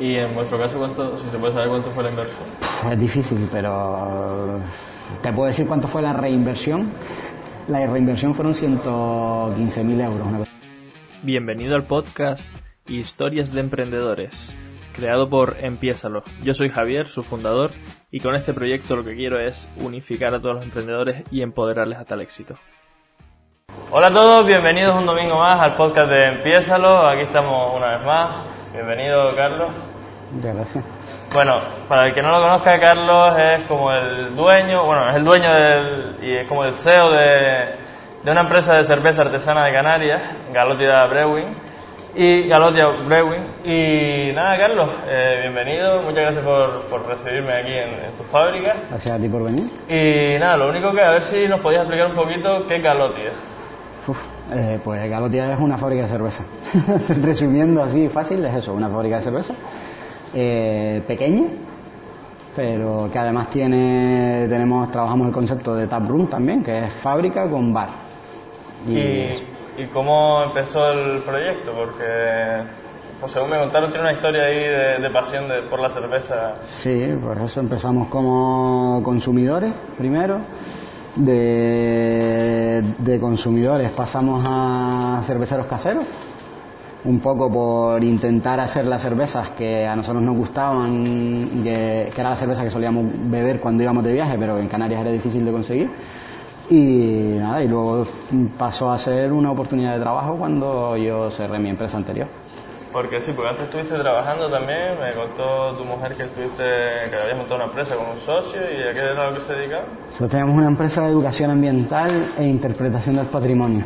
Y en vuestro caso, ¿cuánto, si se puede saber cuánto fue la inversión? Es difícil, pero te puedo decir cuánto fue la reinversión. La reinversión fueron 115.000 euros. Bienvenido al podcast Historias de Emprendedores, creado por Empiézalo. Yo soy Javier, su fundador, y con este proyecto lo que quiero es unificar a todos los emprendedores y empoderarles hasta el éxito. Hola a todos, bienvenidos un domingo más al podcast de Empiézalo. Aquí estamos una vez más. Bienvenido, Carlos. Muchas gracias. Bueno, para el que no lo conozca, Carlos es como el dueño, bueno, es el dueño del, y es como el CEO de, de una empresa de cerveza artesana de Canarias, Galotia Brewing, y Galotia Brewing. Y nada, Carlos, eh, bienvenido, muchas gracias por, por recibirme aquí en, en tu fábrica. Gracias a ti por venir. Y nada, lo único que a ver si nos podías explicar un poquito qué es Galotia. Uf, eh, pues Galotia es una fábrica de cerveza. Resumiendo así fácil, es eso, una fábrica de cerveza. eh, pequeña, pero que además tiene, tenemos, trabajamos el concepto de tap room también, que es fábrica con bar. Y, ¿Y, y cómo empezó el proyecto? Porque, pues según me contaron, tiene una historia ahí de, de pasión de- por la cerveza. Sí, por eso empezamos como consumidores primero. De, de consumidores pasamos a cerveceros caseros, un poco por intentar hacer las cervezas que a nosotros nos gustaban, que, que era la cerveza que solíamos beber cuando íbamos de viaje, pero en Canarias era difícil de conseguir. Y nada, y luego pasó a ser una oportunidad de trabajo cuando yo cerré mi empresa anterior. Porque sí, porque antes estuviste trabajando también, me contó tu mujer que estuviste, que habías montado una empresa con un socio y a qué era lo que se dedicaba. Nosotros tenemos una empresa de educación ambiental e interpretación del patrimonio.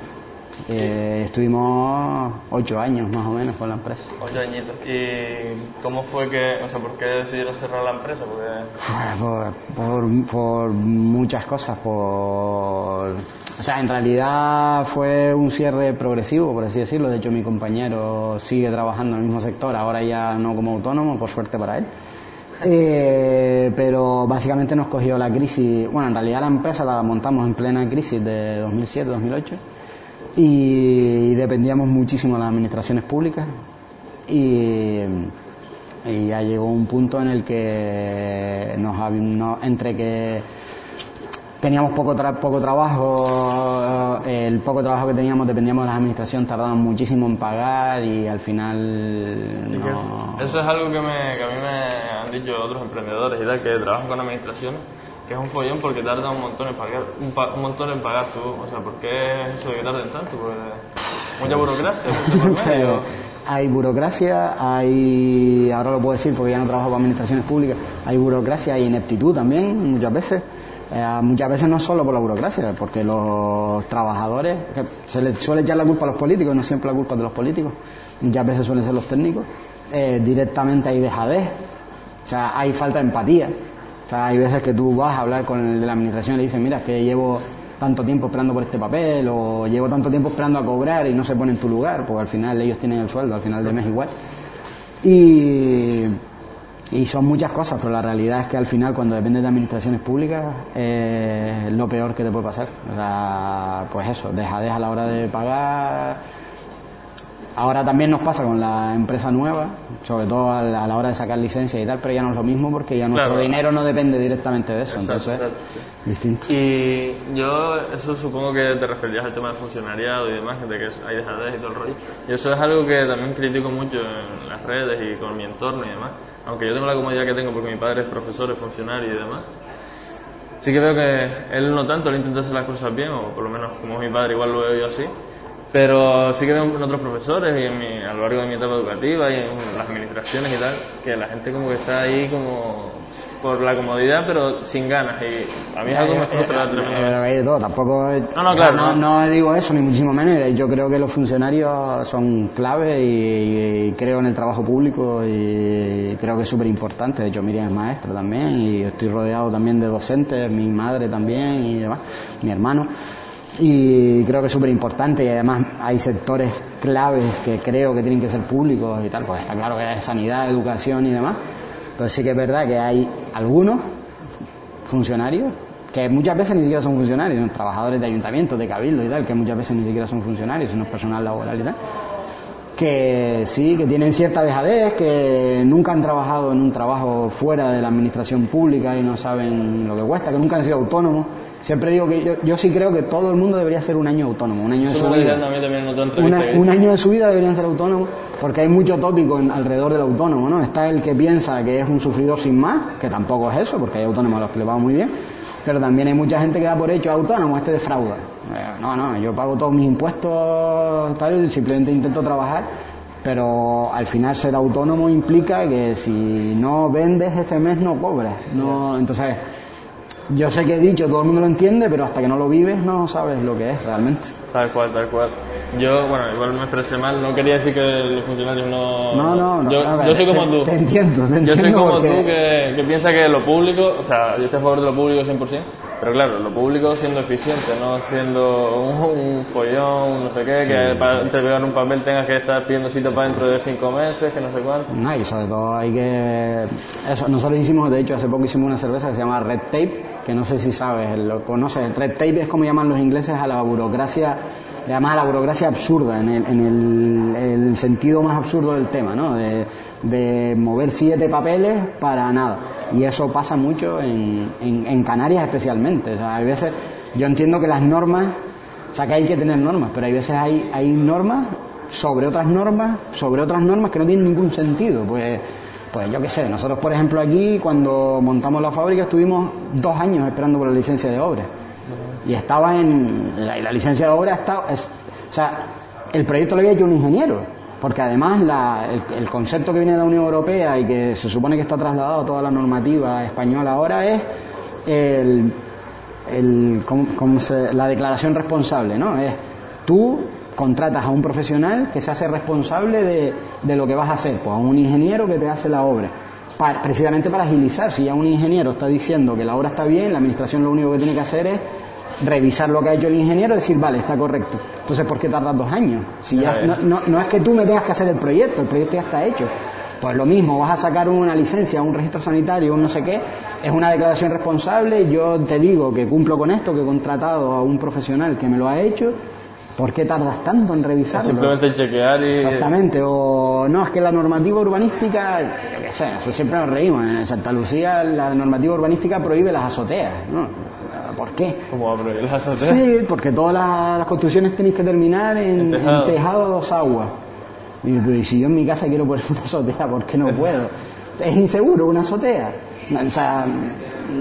Eh, estuvimos ocho años más o menos con la empresa. Ocho añitos. ¿Y cómo fue que, o sea, por qué decidieron cerrar la empresa? Porque, Por, por, por muchas cosas, por... O sea, en realidad fue un cierre progresivo, por así decirlo. De hecho, mi compañero sigue trabajando en el mismo sector, ahora ya no como autónomo, por suerte para él. Eh, pero básicamente nos cogió la crisis. Bueno, en realidad la empresa la montamos en plena crisis de 2007-2008 y dependíamos muchísimo de las administraciones públicas. Y, y ya llegó un punto en el que nos, hab- no- entre que teníamos poco tra- poco trabajo el poco trabajo que teníamos dependíamos de la administración tardaban muchísimo en pagar y al final que eso es algo que, me, que a mí me han dicho otros emprendedores y tal, que trabajan con administraciones, que es un follón porque tarda un montón en pagar, un, pa- un montón en pagar tú. O sea, ¿por qué es eso de que tarden tanto? Porque mucha burocracia, medio. Pero hay burocracia, hay, ahora lo puedo decir porque ya no trabajo con administraciones públicas, hay burocracia, hay ineptitud también muchas veces. Eh, muchas veces no solo por la burocracia, porque los trabajadores, se les suele echar la culpa a los políticos, no siempre la culpa es de los políticos, muchas veces suelen ser los técnicos, eh, directamente hay dejadez, o sea, hay falta de empatía. Hay veces que tú vas a hablar con el de la administración y le dices, mira, es que llevo tanto tiempo esperando por este papel o llevo tanto tiempo esperando a cobrar y no se pone en tu lugar, porque al final ellos tienen el sueldo, al final del mes igual. Y, y son muchas cosas, pero la realidad es que al final cuando dependes de administraciones públicas eh, es lo peor que te puede pasar. O sea, pues eso, dejadez a la hora de pagar, Ahora también nos pasa con la empresa nueva, sobre todo a la, a la hora de sacar licencia y tal, pero ya no es lo mismo porque ya nuestro Claro. dinero no depende directamente de eso, Exacto, entonces exacto, sí. distinto. Y yo, eso supongo que te referías al tema del funcionariado y demás, de que hay dejadez y todo el rollo. Y eso es algo que también critico mucho en las redes y con mi entorno y demás. Aunque yo tengo la comodidad que tengo porque mi padre es profesor, es funcionario y demás. Sí que veo que él no tanto, él intenta hacer las cosas bien, o por lo menos como es mi padre igual lo veo yo así. Pero sí que veo en otros profesores y en mi- a lo largo de mi etapa educativa y en las administraciones y tal, que la gente como que está ahí como por la comodidad pero sin ganas. Y a mí es algo que me frustra Eh, eh, tremendamente. todo, tampoco No, no, o sea, claro, no, digo eso ni muchísimo menos, yo creo que los funcionarios son clave y, y creo en el trabajo público y creo que es súper importante, de hecho Miriam es maestra también y estoy rodeado también de docentes, mi madre también y demás, mi hermano y creo que es súper importante y además hay sectores claves que creo que tienen que ser públicos y tal, pues está claro que es sanidad, educación y demás, pero sí que es verdad que hay algunos funcionarios que muchas veces ni siquiera son funcionarios, son trabajadores de ayuntamientos, de cabildo y tal, que muchas veces ni siquiera son funcionarios, sino personal laboral y tal, que sí, que tienen cierta dejadez, que nunca han trabajado en un trabajo fuera de la administración pública y no saben lo que cuesta, que nunca han sido autónomos. Siempre digo que yo, yo sí creo que todo el mundo debería ser un año autónomo, un año de su vida. también. Una- un año de su vida deberían ser autónomos, porque hay mucho tópico en- alrededor del autónomo, ¿no? Está el que piensa que es un sufridor sin más, que tampoco es eso, porque hay autónomos a los que le va muy bien, pero también hay mucha gente que da por hecho autónomo, este defrauda. Eh, No, no, yo pago todos mis impuestos, tal, simplemente intento trabajar, pero al final ser autónomo implica que si no vendes este mes no cobras, no, entonces yo sé que he dicho, todo el mundo lo entiende, pero hasta que no lo vives no sabes lo que es realmente. Tal cual, tal cual. Yo, bueno, igual me expresé mal, no quería decir que los funcionarios no... No, no, no. Yo, ver, yo soy como te- tú. Te entiendo, te Yo soy entiendo como porque- tú que, que piensa que lo público, o sea, yo estoy a favor de lo público 100%, pero claro, lo público siendo eficiente, no siendo un, un follón, no sé qué, que para entregar un papel tengas que estar pidiendo cita para dentro de cinco meses, que no sé cuánto. No, y sobre todo hay que... Eso, nosotros hicimos, de hecho, hace poco hicimos una cerveza que se llama Red Tape, que no sé si sabes, lo conoces. Red Tape es como llaman los ingleses a la burocracia, además a la burocracia absurda, en el, en el, sentido más absurdo del tema, ¿no? De, de mover siete papeles para nada. Y eso pasa mucho en, en, en Canarias especialmente. O sea, hay veces, yo entiendo que las normas, o sea, que hay que tener normas, pero hay veces hay, hay normas sobre otras normas, sobre otras normas que no tienen ningún sentido. Pues, pues yo qué sé, nosotros por ejemplo aquí cuando montamos la fábrica estuvimos dos años esperando por la licencia de obra. Y estaba en. La, licencia de obra está. es- o sea, el proyecto lo había hecho un ingeniero. Porque además la- el, concepto que viene de la Unión Europea y que se supone que está trasladado a toda la normativa española ahora es el, el- ¿cómo- cómo se- la declaración responsable, ¿no? Es tú contratas a un profesional que se hace responsable de, de lo que vas a hacer, pues a un ingeniero que te hace la obra. Precisamente para agilizar, si ya un ingeniero está diciendo que la obra está bien, la administración lo único que tiene que hacer es revisar lo que ha hecho el ingeniero y decir, vale, está correcto. Entonces, ¿por qué tardas dos años? Si ya, no, no es que tú me tengas que hacer el proyecto, el proyecto ya está hecho. Pues lo mismo, vas a sacar una licencia, un registro sanitario, un no sé qué, es una declaración responsable, yo te digo que cumplo con esto, que he contratado a un profesional que me lo ha hecho, ¿por qué tardas tanto en revisarlo? Simplemente chequear y... Exactamente, o no, es que la normativa urbanística, yo qué sé, eso siempre nos reímos, en Santa Lucía la normativa urbanística prohíbe las azoteas, ¿no? ¿Por qué? ¿Cómo va a prohibir las azoteas? Sí, porque todas las, las construcciones tenéis que terminar en, En en tejado. tejado. dos aguas. Y, pero, ¿y si yo en mi casa quiero poner una azotea, ¿por qué no puedo? Es inseguro una azotea. O sea,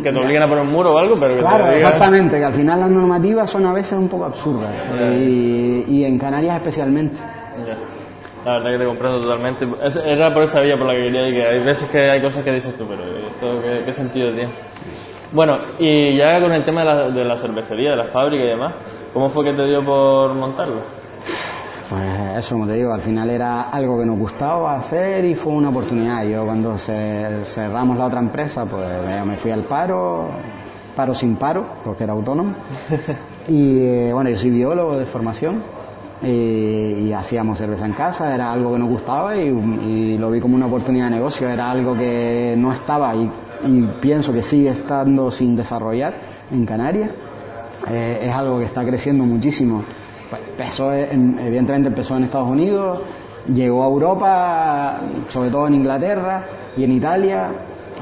Que te obliguen a poner un muro o algo, pero que claro, te digan... exactamente, que al final las normativas son a veces un poco absurdas. Y, y en Canarias especialmente. La verdad que te comprendo totalmente. Es- Era por esa vía por la que quería que hay veces que hay cosas que dices tú, pero esto qué, qué sentido tiene. Bueno, y ya con el tema de la, de la cervecería, de la fábrica y demás, ¿cómo fue que te dio por montarlo? Pues eso, como te digo, al final era algo que nos gustaba hacer y fue una oportunidad. Yo cuando se- cerramos la otra empresa, pues me- fui al paro, paro sin paro, porque era autónomo. Y eh, bueno, yo soy biólogo de formación y, y hacíamos cerveza en casa, era algo que nos gustaba y, y lo vi como una oportunidad de negocio, era algo que no estaba y, y pienso que sigue estando sin desarrollar en Canarias. Eh, es algo que está creciendo muchísimo. Empezó, en- evidentemente empezó en Estados Unidos, llegó a Europa, sobre todo en Inglaterra y en Italia,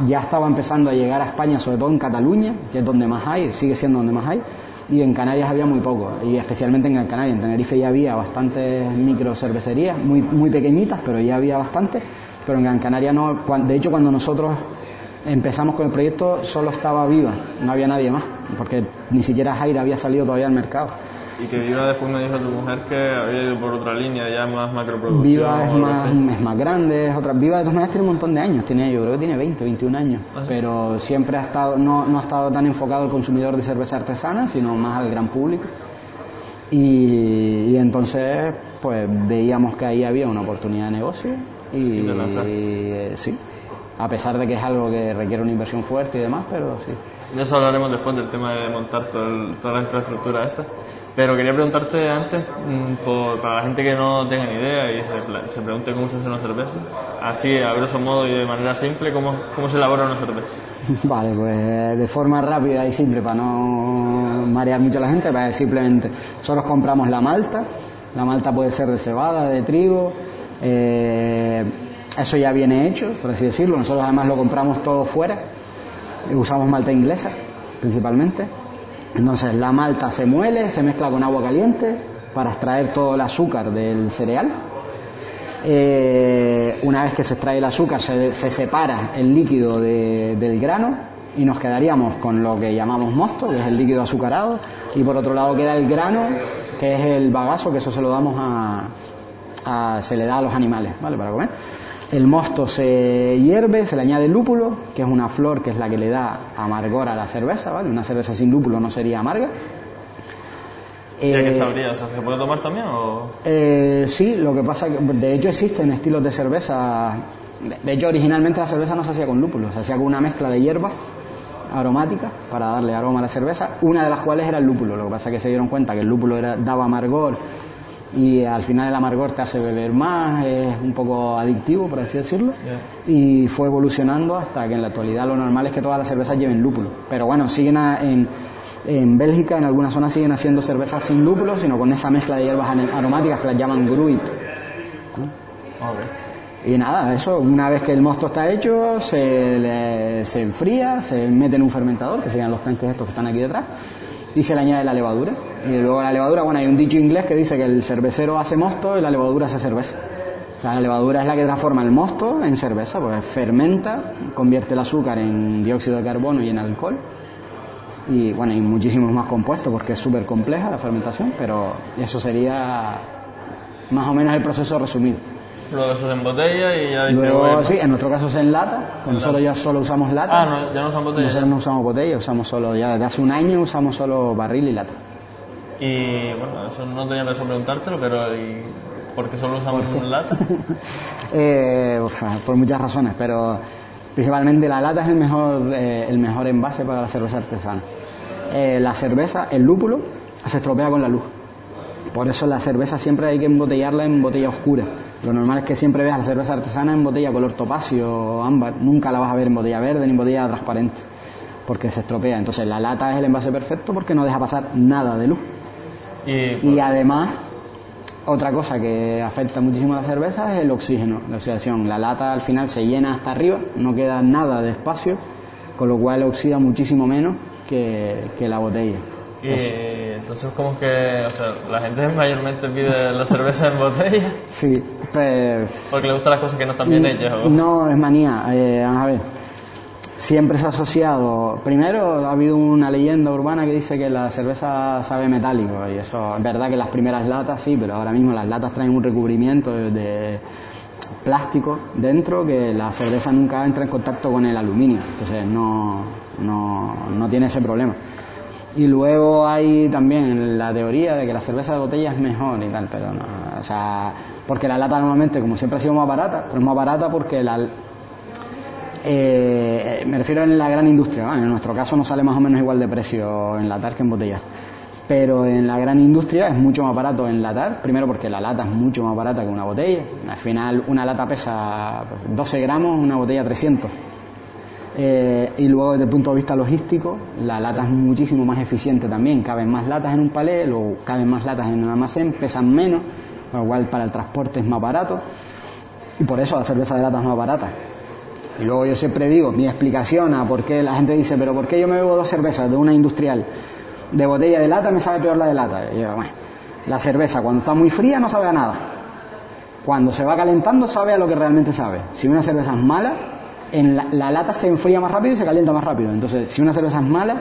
ya estaba empezando a llegar a España, sobre todo en Cataluña, que es donde más hay, sigue siendo donde más hay, y en Canarias había muy poco, y especialmente en Gran Canaria. En Tenerife ya había bastantes micro cervecerías, muy, muy pequeñitas, pero ya había bastante, pero en Gran Canaria no. De hecho, cuando nosotros empezamos con el proyecto, solo estaba Viva, no había nadie más, porque ni siquiera Jaira había salido todavía al mercado. Y que Viva después me dijo tu mujer que había ido por otra línea ya más macroproducción. Viva es más, es más grande, es otra. Viva de todas maneras tiene un montón de años, tiene, yo creo que tiene 20, 21 años, Ah, sí. pero siempre ha estado, no, no ha estado tan enfocado al consumidor de cerveza artesana, sino más al gran público. Y, y entonces, pues veíamos que ahí había una oportunidad de negocio y, Y te lanzaste. eh, sí, a pesar de que es algo que requiere una inversión fuerte y demás, pero sí. De eso hablaremos después del tema de montar todo el- toda la infraestructura esta. Pero quería preguntarte antes, mm, por- para la gente que no tenga ni idea y se, se pregunte cómo se hace una cerveza, así a grosso modo y de manera simple, ¿cómo, cómo se elabora una cerveza? Vale, pues de forma rápida y simple para no marear mucho a la gente, pues simplemente nosotros compramos la malta, la malta puede ser de cebada, de trigo, Eh, eso ya viene hecho, por así decirlo. Nosotros además lo compramos todo fuera. Usamos malta inglesa, principalmente. Entonces la malta se muele, se mezcla con agua caliente para extraer todo el azúcar del cereal. Eh, una vez que se extrae el azúcar, se, se separa el líquido de- del grano y nos quedaríamos con lo que llamamos mosto, que es el líquido azucarado, y por otro lado queda el grano, que es el bagazo, que eso se lo damos a, a- se le da a los animales, ¿vale? Para comer. El mosto se hierve, se le añade lúpulo, que es una flor que es la que le da amargor a la cerveza, ¿vale? Una cerveza sin lúpulo no sería amarga. ¿Y a qué Eh, sabría? O sea, ¿se puede tomar también o...? eh, sí, lo que pasa que de hecho existen estilos de cerveza. De, de hecho, originalmente la cerveza no se hacía con lúpulo, se hacía con una mezcla de hierbas aromáticas para darle aroma a la cerveza, una de las cuales era el lúpulo. Lo que pasa es que se dieron cuenta que el lúpulo era- daba amargor y al final el amargor te hace beber más, es un poco adictivo, por así decirlo. Y fue evolucionando hasta que en la actualidad lo normal es que todas las cervezas lleven lúpulo. Pero bueno, siguen a- en, en Bélgica, en algunas zonas siguen haciendo cervezas sin lúpulo, sino con esa mezcla de hierbas aromáticas que las llaman gruit. Y nada, eso, una vez que el mosto está hecho, se, le- se enfría, se mete en un fermentador, que serían los tanques estos que están aquí detrás, y se le añade la levadura. Y luego la levadura, bueno, hay un dicho inglés que dice que el cervecero hace mosto y la levadura hace cerveza. La levadura es la que transforma el mosto en cerveza, pues fermenta, convierte el azúcar en dióxido de carbono y en alcohol. Y bueno, hay muchísimos más compuestos porque es súper compleja la fermentación, pero eso sería más o menos el proceso resumido. Luego eso se embotella y ya Luego, bueno. sí, en nuestro caso se enlata, con nosotros ya solo usamos lata. Ah, no, ya no usan botella. Nosotros no usamos botella, usamos solo, ya desde hace un año usamos solo barril y lata. Y bueno, eso no tenía pensado preguntártelo, pero ¿y por qué solo usamos lata? Eh, por muchas razones, pero principalmente la lata es el mejor, eh, el mejor envase para la cerveza artesana. Eh, la cerveza, el lúpulo, se estropea con la luz. Por eso la cerveza siempre hay que embotellarla en botella oscura. Lo normal es que siempre veas la cerveza artesana en botella color topacio o ámbar. Nunca la vas a ver en botella verde ni en botella transparente, porque se estropea. Entonces la lata es el envase perfecto porque no deja pasar nada de luz. Y, Y además, otra cosa que afecta muchísimo a la cerveza es el oxígeno, la oxidación. La lata al final se llena hasta arriba, no queda nada de espacio, con lo cual oxida muchísimo menos que, que la botella. y entonces como que, o sea, la gente mayormente pide la cerveza en botella Sí, pues, porque le gustan las cosas que no están bien hechas. ¿o? No, es manía. Eh, vamos a ver. Siempre se ha asociado. Primero, ha habido una leyenda urbana que dice que la cerveza sabe metálico. Y eso es verdad que las primeras latas sí, pero ahora mismo las latas traen un recubrimiento de, plástico dentro que la cerveza nunca entra en contacto con el aluminio. Entonces no, no, no tiene ese problema. Y luego hay también la teoría de que la cerveza de botella es mejor y tal, pero no, o sea, porque la lata normalmente, como siempre ha sido más barata, pero es más barata porque la, eh, me refiero en la gran industria, en nuestro caso no sale más o menos igual de precio enlatar que en botella. Pero en la gran industria es mucho más barato enlatar, primero porque la lata es mucho más barata que una botella. Al final una lata pesa pues, 12 gramos, una botella 300. Eh, y luego desde el punto de vista logístico, la lata es muchísimo más eficiente también. Caben más latas en un palé, o caben más latas en un almacén, pesan menos, lo cual para el transporte es más barato. Y por eso la cerveza de lata es más barata. Y luego yo siempre digo, mi explicación a por qué la gente dice, pero ¿por qué yo me bebo dos cervezas de una industrial? De botella de lata me sabe peor la de lata. Y yo, bueno, la cerveza cuando está muy fría no sabe a nada. Cuando se va calentando sabe a lo que realmente sabe. Si una cerveza es mala, en la, la lata se enfría más rápido y se calienta más rápido. Entonces, si una cerveza es mala,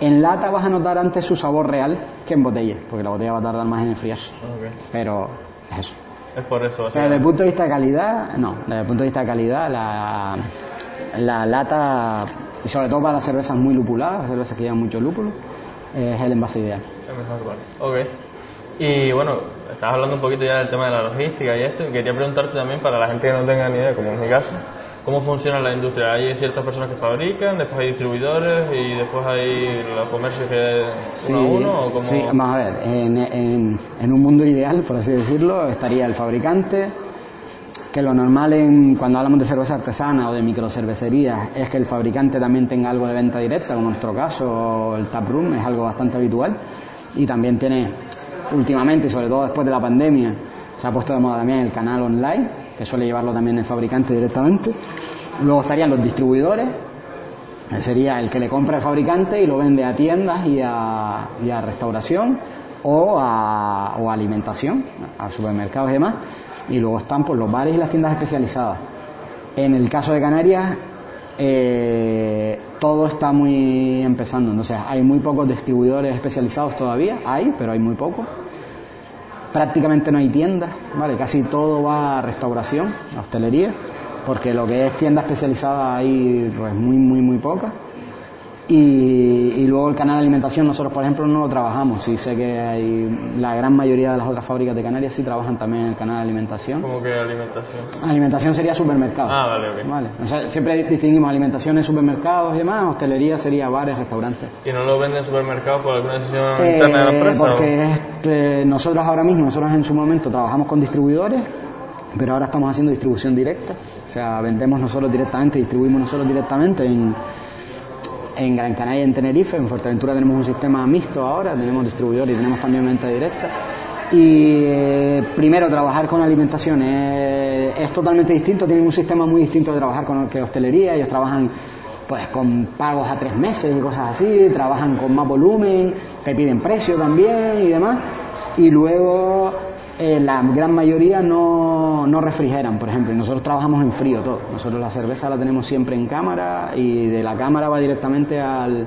en lata vas a notar antes su sabor real que en botella, porque la botella va a tardar más en enfriarse. Pero es eso. Es por eso, desde el punto de vista de calidad, no. Desde el punto de vista de calidad, la, la lata, y sobre todo para las cervezas muy lupuladas, las cervezas que llevan mucho lúpulo, es el envase ideal. Es mejor, vale. Ok. Y bueno, estabas hablando un poquito ya del tema de la logística y esto, y quería preguntarte también para la gente que no tenga ni idea, como en mi caso, ¿cómo funciona la industria? ¿Hay ciertas personas que fabrican, después hay distribuidores y después hay los comercios que uno a uno? ¿o cómo? sí, vamos a ver, en, en- en un mundo ideal, por así decirlo, estaría el fabricante, que lo normal en, cuando hablamos de cerveza artesana o de microcervecerías es que el fabricante también tenga algo de venta directa, como en nuestro caso el tap room es algo bastante habitual y también tiene últimamente y sobre todo después de la pandemia se ha puesto de moda también el canal online que suele llevarlo también el fabricante directamente. Luego estarían los distribuidores, sería el que le compra el fabricante y lo vende a tiendas y a, restauración o a, o alimentación, a supermercados y demás. Y luego están pues, los bares y las tiendas especializadas. En el caso de Canarias, eh, todo está muy empezando. Entonces, hay muy pocos distribuidores especializados todavía, hay, pero hay muy pocos. Prácticamente no hay tiendas, ¿vale? Casi todo va a restauración, a hostelería, porque lo que es tienda especializada hay pues, muy, muy, muy poca. Y, y, luego el canal de alimentación, nosotros por ejemplo no lo trabajamos. Sí sé que hay la gran mayoría de las otras fábricas de Canarias sí trabajan también en el canal de alimentación. ¿Cómo que alimentación? Alimentación sería supermercado. Ah, vale, ok. Vale. O sea, siempre distinguimos alimentación en supermercados y demás, hostelería sería bares, restaurantes. ¿Y no lo venden en supermercados por alguna decisión eh, interna de la empresa? Porque eh, nosotros ahora mismo, nosotros en su momento trabajamos con distribuidores, pero ahora estamos haciendo distribución directa. O sea, vendemos nosotros directamente, distribuimos nosotros directamente en en Gran Canaria y en Tenerife. En Fuerteventura tenemos un sistema mixto ahora, tenemos distribuidor y tenemos también venta directa. Y eh, primero, trabajar con alimentación es, es, totalmente distinto, tienen un sistema muy distinto de trabajar con que hostelería, ellos trabajan pues con pagos a tres meses y cosas así, trabajan con más volumen, te piden precio también y demás. Y luego eh, la gran mayoría no, no refrigeran, por ejemplo, y nosotros trabajamos en frío todo. Nosotros la cerveza la tenemos siempre en cámara y de la cámara va directamente al,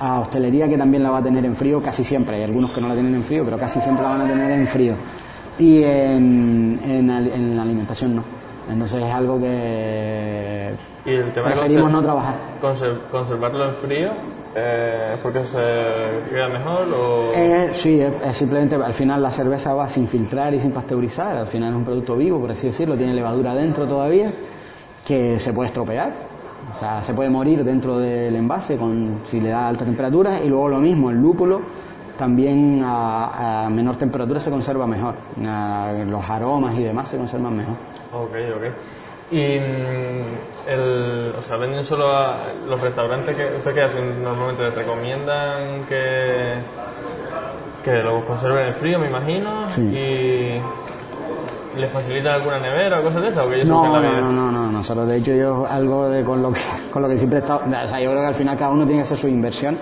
a hostelería que también la va a tener en frío casi siempre. Hay algunos que no la tienen en frío, pero casi siempre la van a tener en frío. Y en, en, en la alimentación no. Entonces es algo que ¿Y el tema preferimos no trabajar. ¿Conservarlo en frío? Eh, ¿Porque se queda mejor? O... Eh, sí, es, es, simplemente al final la cerveza va sin filtrar y sin pasteurizar. Al final es un producto vivo, por así decirlo. Tiene levadura dentro todavía que se puede estropear. O sea, se puede morir dentro del envase con, si le da alta temperatura. Y luego lo mismo, el lúpulo también a, a, menor temperatura se conserva mejor. A, los aromas y demás se conservan mejor. Ok, ok. Y mm, el, o sea, venden solo a los restaurantes que usted qué hacen normalmente les recomiendan que que lo conserven en frío, me imagino, Sí. y les facilitan alguna nevera o cosas de esas, o que ellos No, la no, vida. no, no, no, nosotros de hecho yo algo de con lo que con lo que siempre he estado, o sea, yo creo que al final cada uno tiene que hacer su inversión.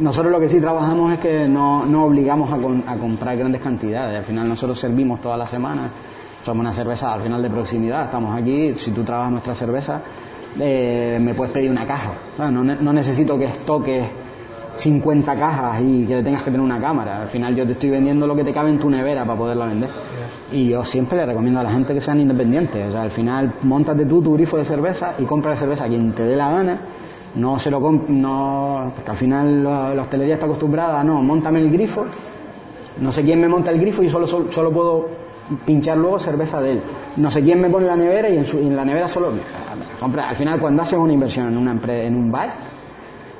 Nosotros lo que sí trabajamos es que no, no obligamos a, con- a comprar grandes cantidades. Al final nosotros servimos toda la semana. Somos una cerveza al final de proximidad. Estamos aquí. Si tú trabajas nuestra cerveza, eh, me puedes pedir una caja. No, no necesito que estoques 50 cajas y que tengas que tener una cámara. Al final yo te estoy vendiendo lo que te cabe en tu nevera para poderla vender. Y yo siempre le recomiendo a la gente que sean independientes. O sea, al final montate tú tu grifo de cerveza y compra la cerveza a quien te dé la gana. No se lo no, porque al final la, hostelería está acostumbrada a no, montame el grifo. No sé quién me monta el grifo y solo, solo, solo puedo pinchar luego cerveza de él. No sé quién me pone la nevera y en, su- y en la nevera solo compra. Al final cuando haces una inversión en una en un bar,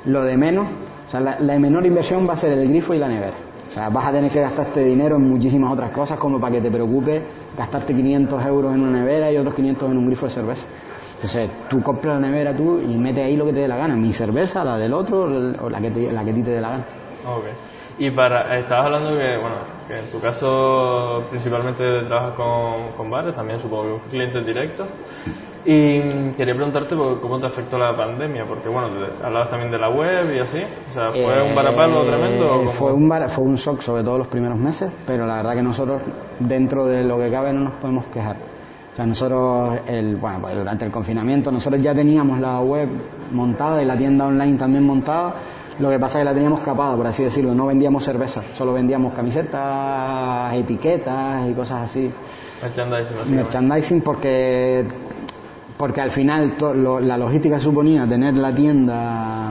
lo de menos, o sea, la, la menor inversión va a ser el grifo y la nevera. O sea, vas a tener que gastarte dinero en muchísimas otras cosas, como para que te preocupe gastarte 500 euros en una nevera y otros 500 en un grifo de cerveza. Entonces, tú compras la nevera tú y metes ahí lo que te dé la gana, mi cerveza, la del otro o la que, te- la que a ti te dé la gana. Ok. Y para, estabas hablando que, bueno, que en tu caso principalmente trabajas con, con bares, también supongo que clientes directos. Y quería preguntarte por cómo te afectó la pandemia, porque bueno, te- hablabas también de la web y así. O sea, ¿fue un varapalo Eh, tremendo? o? Fue un, var- fue un shock sobre todo los primeros meses, pero la verdad que nosotros, dentro de lo que cabe, no nos podemos quejar. Sea, nosotros, el, bueno, pues durante el confinamiento, nosotros ya teníamos la web montada y la tienda online también montada. Lo que pasa es que la teníamos capada, por así decirlo. No vendíamos cerveza, solo vendíamos camisetas, etiquetas y cosas así Merchandising, merchandising porque porque al final to- lo- la logística suponía tener la tienda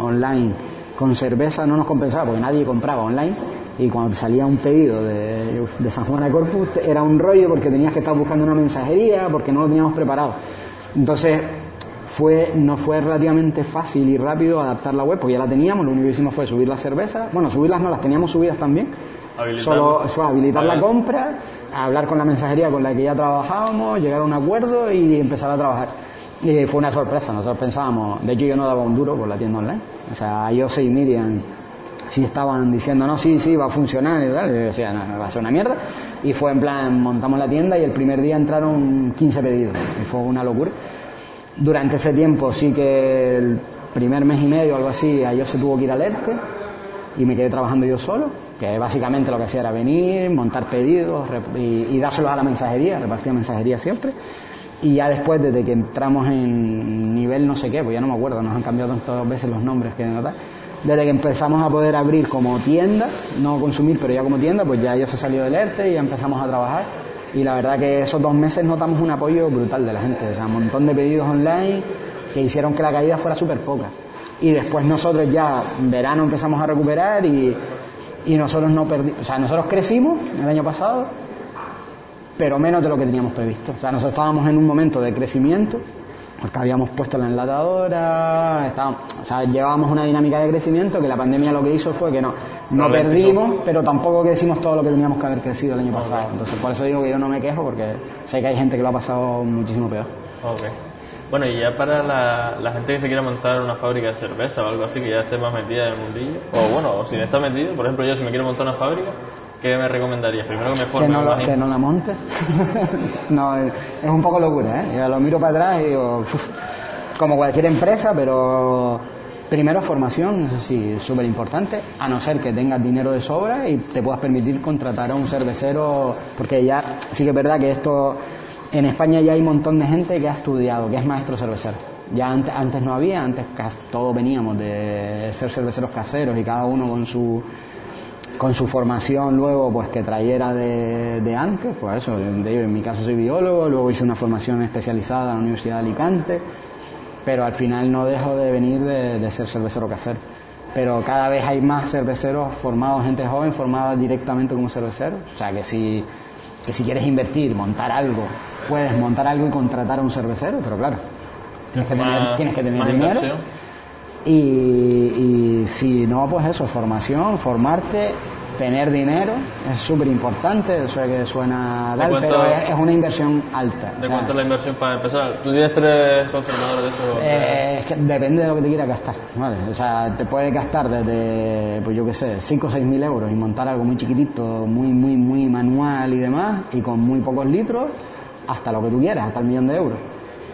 online con cerveza no nos compensaba porque nadie compraba online y cuando te salía un pedido de, de San Juan de Corpus era un rollo porque tenías que estar buscando una mensajería porque no lo teníamos preparado entonces fue no fue relativamente fácil y rápido adaptar la web porque ya la teníamos lo único que hicimos fue subir las cervezas bueno subirlas no las teníamos subidas también Habilitarlas. solo solo habilitar la compra, hablar con la mensajería con la que ya trabajábamos, llegar a un acuerdo y empezar a trabajar. Y fue una sorpresa, nosotros pensábamos, de hecho yo no daba un duro por la tienda online. O sea, yo soy Miriam, sí estaban diciendo, no, sí, sí, va a funcionar y tal, yo decía, no, va a ser una mierda. Y fue en plan, montamos la tienda y el primer día entraron 15 pedidos, y fue una locura. Durante ese tiempo sí que el primer mes y medio, algo así, a yo se tuvo que ir al ERTE y me quedé trabajando yo solo, que básicamente lo que hacía era venir, montar pedidos y, y dárselos a la mensajería, repartía mensajería siempre. Y ya después, desde que entramos en nivel no sé qué, pues ya no me acuerdo, nos han cambiado tantas veces los nombres que notar. Desde que empezamos a poder abrir como tienda, no consumir, pero ya como tienda, pues ya yo se salió del ERTE y ya empezamos a trabajar. Y la verdad que esos dos meses notamos un apoyo brutal de la gente, o sea, un montón de pedidos online que hicieron que la caída fuera súper poca. Y después nosotros ya en verano empezamos a recuperar y, y nosotros no perdimos, o sea, nosotros crecimos el año pasado, pero menos de lo que teníamos previsto. O sea, nosotros estábamos en un momento de crecimiento, porque habíamos puesto la enlatadora, estábamos, o sea, llevábamos una dinámica de crecimiento que la pandemia lo que hizo fue que no, no perdimos, pero tampoco crecimos todo lo que teníamos que haber crecido el año pasado. Entonces, por eso digo que yo no me quejo, porque sé que hay gente que lo ha pasado muchísimo peor. Ok. Bueno, y ya para la, la gente que se quiera montar una fábrica de cerveza o algo así, que ya esté más metida en el mundillo, o bueno, o si no está metido, por ejemplo, yo si me quiero montar una fábrica, ¿qué me recomendarías? Primero que me forme, que no, lo- que no la monte. no, es un poco locura, ¿eh? Yo lo miro para atrás y digo, "Uf", como cualquier empresa, pero primero formación, eso sí, súper importante, a no ser que tengas dinero de sobra y te puedas permitir contratar a un cervecero, porque ya sí que es verdad que esto, en España ya hay un montón de gente que ha estudiado, que es maestro cervecero. Ya antes, antes no había, antes todos veníamos de ser cerveceros caseros y cada uno con su con su formación luego pues que trayera de, de antes, pues eso, de- en mi caso soy biólogo, luego hice una formación especializada en la Universidad de Alicante, pero al final no dejo de venir de, de ser cervecero casero. Pero cada vez hay más cerveceros formados, gente joven formada directamente como cervecero, o sea que si, que si quieres invertir, montar algo, puedes montar algo y contratar a un cervecero, pero claro, tienes que tener, tienes que tener dinero. inversión. Y, y si no, pues eso, formación, formarte, tener dinero, es súper importante, eso es que suena ¿De tal, cuánto- pero es, es una inversión alta. ¿De o sea, cuánto es la inversión para empezar? ¿Tú tienes tres conservadores de esos? eh, es que depende de lo que te quieras gastar, ¿vale? O sea, te puedes gastar desde, pues yo qué sé, 5 o 6 mil euros y montar algo muy chiquitito, muy, muy, muy manual y demás, y con muy pocos litros, hasta lo que tú quieras, hasta el millón de euros.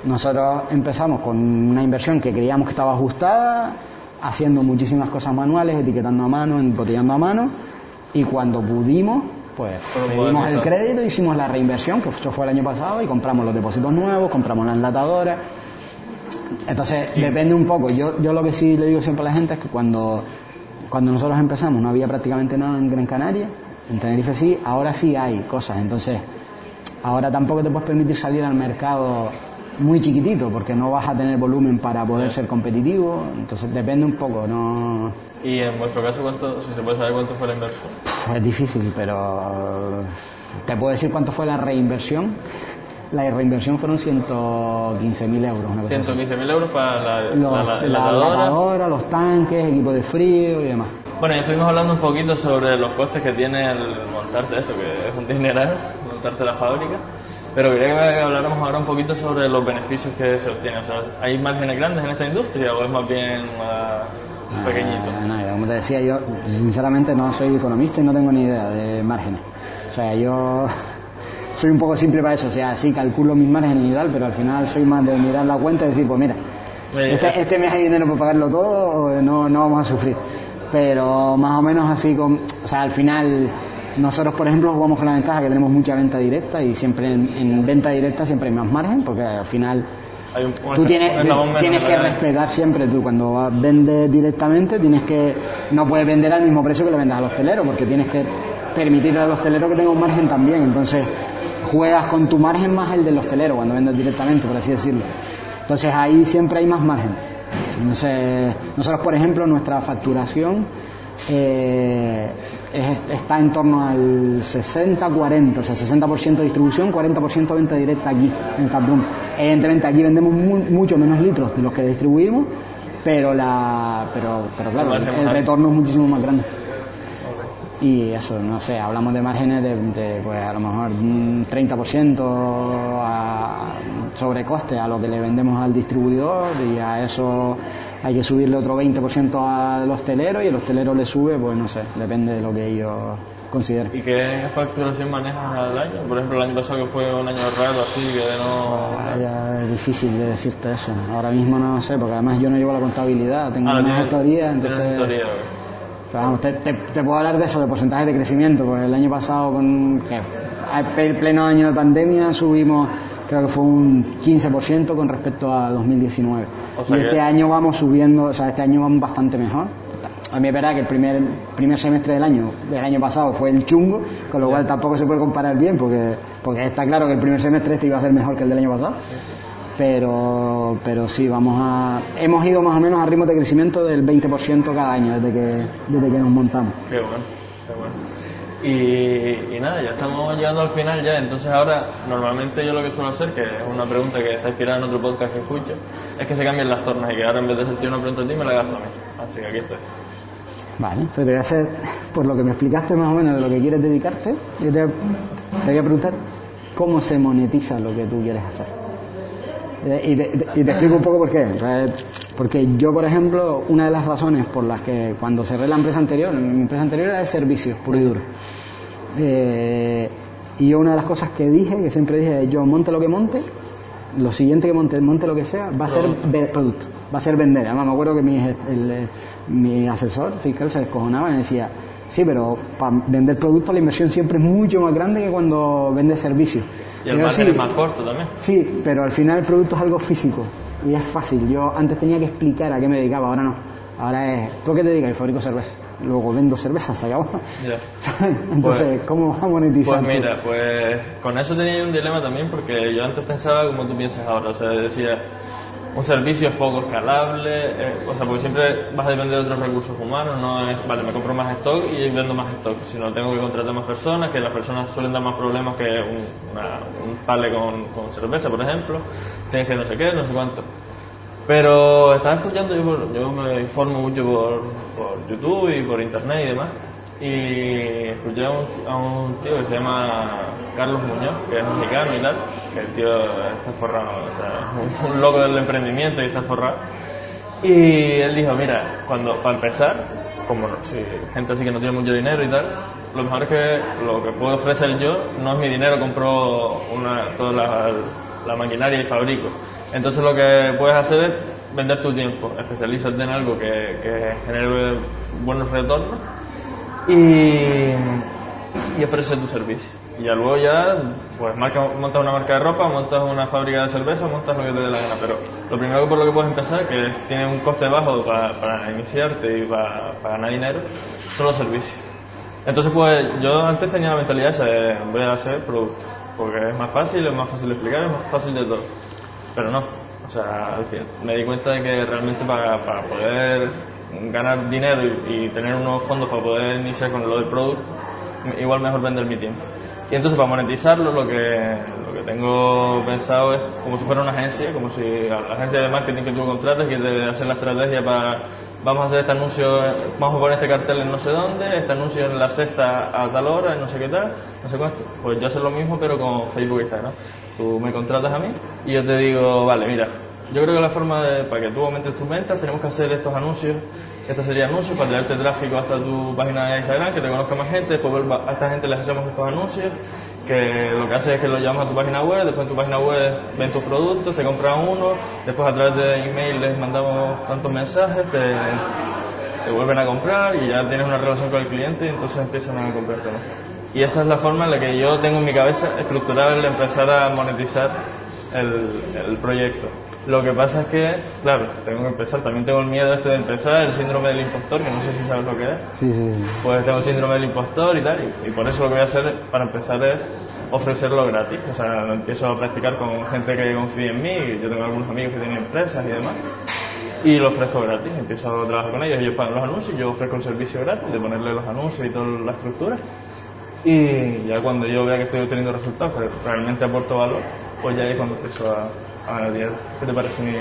Nosotros empezamos con una inversión que creíamos que estaba ajustada, haciendo muchísimas cosas manuales, etiquetando a mano, embotellando a mano, y cuando pudimos, pues pedimos el crédito, hicimos la reinversión, que eso fue el año pasado, y compramos los depósitos nuevos, compramos la enlatadora, entonces, depende un poco. Yo, yo lo que sí le digo siempre a la gente es que cuando, cuando nosotros empezamos no había prácticamente nada en Gran Canaria, en Tenerife sí, ahora sí hay cosas. Entonces, ahora tampoco te puedes permitir salir al mercado muy chiquitito porque no vas a tener volumen para poder ser competitivo. Entonces, depende un poco, no Y en vuestro caso, ¿cuánto, si se puede saber cuánto fue la inversión? es difícil, pero te puedo decir cuánto fue la reinversión. La reinversión fueron 115.000 euros. Una cosa así. 115.000 euros para la, Los- la, la, lavadora, los tanques, equipo de frío y demás. Bueno, ya estuvimos hablando un poquito sobre los costes que tiene el montarte esto, que es un dineral, montarte la fábrica. Pero quería que habláramos ahora un poquito sobre los beneficios que se obtienen. O sea, ¿hay márgenes grandes en esta industria o es más bien ah, pequeñito? Ah, no, como te decía, yo sinceramente no soy economista y no tengo ni idea de márgenes. O sea, yo soy un poco simple para eso. O sea, sí calculo mis márgenes y tal, pero al final soy más de mirar la cuenta y decir, pues mira, este, este mes hay dinero para pagarlo todo, no, no vamos a sufrir. Pero más o menos así, con, o sea, al final nosotros, por ejemplo, jugamos con la ventaja que tenemos mucha venta directa y siempre en, en venta directa siempre hay más margen, porque al final Hay un, un tú tienes, tienes en que respetar siempre, tú cuando vendes directamente tienes que, no puedes vender al mismo precio que le vendas al hostelero, porque tienes que permitirle al hostelero que tenga un margen también, entonces juegas con tu margen más el del hostelero cuando vendes directamente, por así decirlo. Entonces ahí siempre hay más margen. Entonces, nosotros, por ejemplo, nuestra facturación eh, es- está en torno al 60-40, o sea, 60% distribución, 40% venta directa aquí, en Taproom. Evidentemente aquí vendemos mu- mucho menos litros de los que distribuimos, pero, la, pero, pero claro, El el retorno es muchísimo más grande. Y eso, no sé, hablamos de márgenes de, de, pues a lo mejor un 30% a sobrecoste a lo que le vendemos al distribuidor y a eso hay que subirle otro 20% al hostelero y el hostelero le sube, pues no sé, depende de lo que ellos consideren. ¿Y qué facturación manejas al año? Por ejemplo, el año pasado que fue un año raro así, que no... Ah, ya es difícil de decirte eso. Ahora mismo no sé, porque además yo no llevo la contabilidad, tengo Ah, una tienes entonces... Pero vamos, te, te- te puedo hablar de eso, de porcentajes de crecimiento, pues el año pasado con que pe- pleno año de pandemia subimos, creo que fue un 15% con respecto a 2019. O sea y que- este año vamos subiendo, o sea, este año vamos bastante mejor. A mí es verdad que el primer, primer semestre del año, del año pasado fue el chungo, con lo cual tampoco se puede comparar bien, porque, porque está claro que el primer semestre este iba a ser mejor que el del año pasado pero pero sí vamos a hemos ido más o menos a ritmos de crecimiento del 20% cada año desde que desde que nos montamos Qué bueno, qué bueno. Y, y nada, ya estamos llegando al final ya, entonces ahora normalmente yo lo que suelo hacer, que es una pregunta que está inspirada en otro podcast que escucho, es que se cambien las tornas y que ahora en vez de hacerte una pregunta a ti me la gasto a mí. Así que aquí estoy. vale pero te voy a hacer por lo que me explicaste más o menos de lo que quieres dedicarte yo te, te voy a preguntar cómo se monetiza lo que tú quieres hacer y te, y te explico un poco por qué. O sea, Porque yo, por ejemplo, una de las razones por las que cuando cerré la empresa anterior, mi empresa anterior era de servicios, puro y duro. Eh, y yo una de las cosas que dije, que siempre dije, yo monte lo que monte, lo siguiente que monte, monte lo que sea, va a ser Producto. va a ser vender. Además me acuerdo que mi, el, eh, mi asesor fiscal se descojonaba y decía, sí, pero para vender producto la inversión siempre es mucho más grande que cuando vendes servicios. Y el Yo, margen "Sí, es más corto también. Sí, pero al final el producto es algo físico y es fácil. Yo antes tenía que explicar a qué me dedicaba, ahora no. Ahora es, ¿tú a qué te dedicas? Y fabrico cerveza. Luego vendo cerveza, se acabó. Ya. Entonces, ¿cómo vas a monetizar? Pues mira, pues con eso tenía un dilema también porque yo antes pensaba como tú piensas ahora, o sea, decía, un servicio es poco escalable, eh, o sea, porque siempre vas a depender de otros recursos humanos, no es, vale, me compro más stock y vendo más stock, sino tengo que contratar más personas, que las personas suelen dar más problemas que un, una- un pale con, con cerveza, por ejemplo, tienes que no sé qué, no sé cuánto. Pero estaba escuchando, yo, yo me informo mucho por, por YouTube y por internet y demás, y escuché a un, tío que se llama Carlos Muñoz, que es mexicano y tal, que el tío está forrado, o sea, un, loco del emprendimiento y está forrado. Y él dijo, mira, cuando para empezar, como no- gente así que no tiene mucho dinero y tal, lo mejor es que lo que puedo ofrecer yo no es mi dinero, compro una, toda la, maquinaria y fabrico. Entonces lo que puedes hacer es vender tu tiempo, especialízate en algo que genere buenos retornos y, y ofrecer tu servicio. Y ya luego ya, pues marca, montas una marca de ropa, montas una fábrica de cerveza, montas lo que te dé la gana. Pero lo primero por lo que puedes empezar, que tiene un coste bajo para, para iniciarte y para, para ganar dinero, son los servicios. Entonces, pues yo antes tenía la mentalidad esa de voy a hacer producto, porque es más fácil, es más fácil de explicar, es más fácil de todo. Pero no, o sea, al fin, me di cuenta de que realmente para, para poder ganar dinero y, y tener unos fondos para poder iniciar con lo del producto, igual mejor vender mi tiempo. Y entonces para monetizarlo lo que, lo que tengo pensado es como si fuera una agencia, como si la la agencia de marketing que tú contratas que te hace la estrategia para vamos a hacer este anuncio, vamos a poner este cartel en no sé dónde, este anuncio en la sexta a tal hora, en no sé qué tal, no sé cuánto. Pues yo hacer lo mismo pero con Facebook y Instagram. Tú me contratas a mí y yo te digo, vale, mira, yo creo que la forma de, para que tú aumentes tus ventas tenemos que hacer estos anuncios, este sería anuncios para traerte tráfico hasta tu página de Instagram, que te conozca más gente, después a esta gente les hacemos estos anuncios, que lo que hace es que lo llamas a tu página web, después en tu página web ven tus productos, te compran uno, después a través de email les mandamos tantos mensajes, te, vuelven a comprar y ya tienes una relación con el cliente y entonces empiezan a comprarte. Y esa es la forma en la que yo tengo en mi cabeza estructurar el empezar a monetizar el proyecto. Lo que pasa es que, claro, tengo que empezar, también tengo el miedo este de empezar, el síndrome del impostor, que no sé si sabes lo que es. Sí, sí, sí. Pues tengo el síndrome del impostor y tal, y, y por eso lo que voy a hacer para empezar es ofrecerlo gratis. O sea, lo empiezo a practicar con gente que confía en mí, yo tengo algunos amigos que tienen empresas y demás, y lo ofrezco gratis. Empiezo a trabajar con ellos, ellos pagan los anuncios, yo ofrezco el servicio gratis de ponerle los anuncios y toda la estructura. Y ya cuando yo vea que estoy obteniendo resultados, que realmente aporto valor, pues ya es cuando empiezo a, a ganar dinero. ¿Qué te parece mi,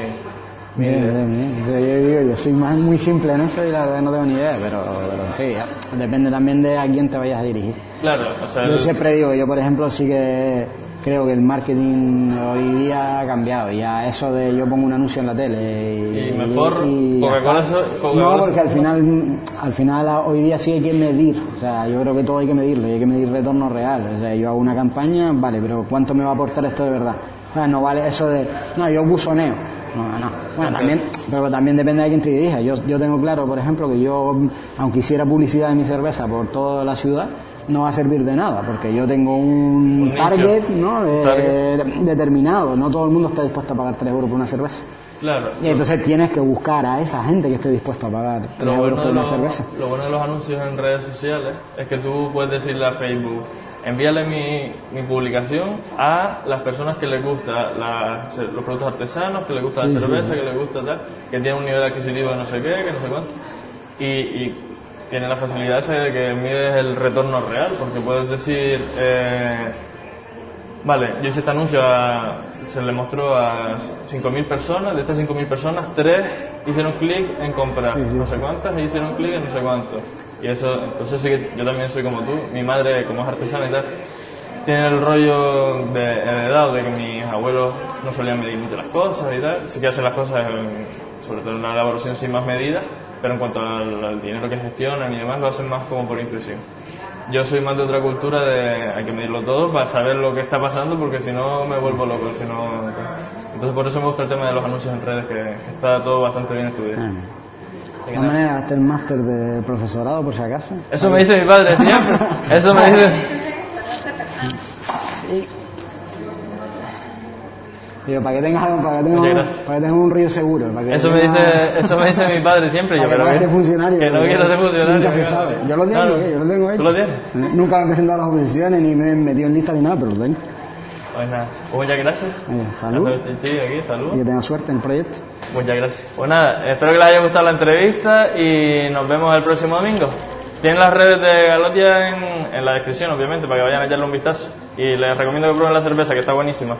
Bien, bien, bien. Yo, digo, yo soy más, muy simple en eso y la verdad no tengo ni idea, pero, pero sí, ya. depende también de a quién te vayas a dirigir. Claro, o sea, Yo el- siempre digo, yo por ejemplo sí que creo que el marketing hoy día ha cambiado. Ya eso de yo pongo un anuncio en la tele y, Y mejor y No, porque al final, al final hoy día sí hay que medir. O sea, yo creo que todo hay que medirlo, y hay que medir retorno real. O sea, yo hago una campaña, vale, pero ¿cuánto me va a aportar esto de verdad? No vale eso de, no, yo buzoneo. No, no. Bueno, también, pero también depende de quién te dirija. Yo, yo tengo claro, por ejemplo, que yo, aunque hiciera publicidad de mi cerveza por toda la ciudad, no va a servir de nada, porque yo tengo un, target, ¿no? de- Target. determinado. No todo el mundo está dispuesto a pagar 3 euros por una cerveza. claro. Y entonces tienes que buscar a esa gente que esté dispuesta a pagar 3 Lo euros bueno, por una los, cerveza. lo bueno de los anuncios en redes sociales es que tú puedes decirle a Facebook, envíale mi, mi publicación a las personas que les gusta la- los productos artesanos, que les gusta Sí, la cerveza, sí. que les gusta tal, que tiene un nivel adquisitivo de no sé qué, que no sé cuánto. Y, y tiene la facilidad esa de que mides el retorno real, porque puedes decir, eh, Vale, yo hice este anuncio, a- se le mostró a 5.000 personas, de estas 5.000 personas, 3 hicieron clic en comprar, Sí, no sé cuántas, y hicieron clic en no sé cuántos. Y eso, entonces sí que yo también soy como tú, mi madre como es artesana y tal, tiene el rollo de heredado de que mis abuelos no solían medir mucho las cosas y tal, sí que hacen las cosas, en- sobre todo en la elaboración sin más medidas, pero en cuanto al, al dinero que gestionan y demás lo hacen más como por intuición. Yo soy más de otra cultura de hay que medirlo todo para saber lo que está pasando porque si no me vuelvo loco, si no... Entonces por eso me gusta el tema de los anuncios en redes, que, está todo bastante bien estudiado. De hazte el máster de profesorado por si acaso. Eso me dice mi padre siempre, eso me dice... Digo, para que tengas, para que tengas, para que tengas un río seguro. Para que Eso me dice, eso me dice mi padre siempre, yo pero que, ser funcionario. que no porque quiero ser funcionario. Nunca se claro. sabe. Yo lo tengo, Claro. eh, yo lo tengo ahí. ¿Tú lo tienes? Nunca me he presentado a las oposiciones ni me he metido en lista ni nada, pero lo tengo. Pues nada, pues muchas gracias. Oye, salud. Aquí, Y salud. que tengas suerte en el proyecto. Muchas gracias. Pues nada, espero que les haya gustado la entrevista y nos vemos el próximo domingo. Tienen las redes de Galotia en, en la descripción, obviamente, para que vayan a echarle un vistazo. Y les recomiendo que prueben la cerveza, que está buenísima.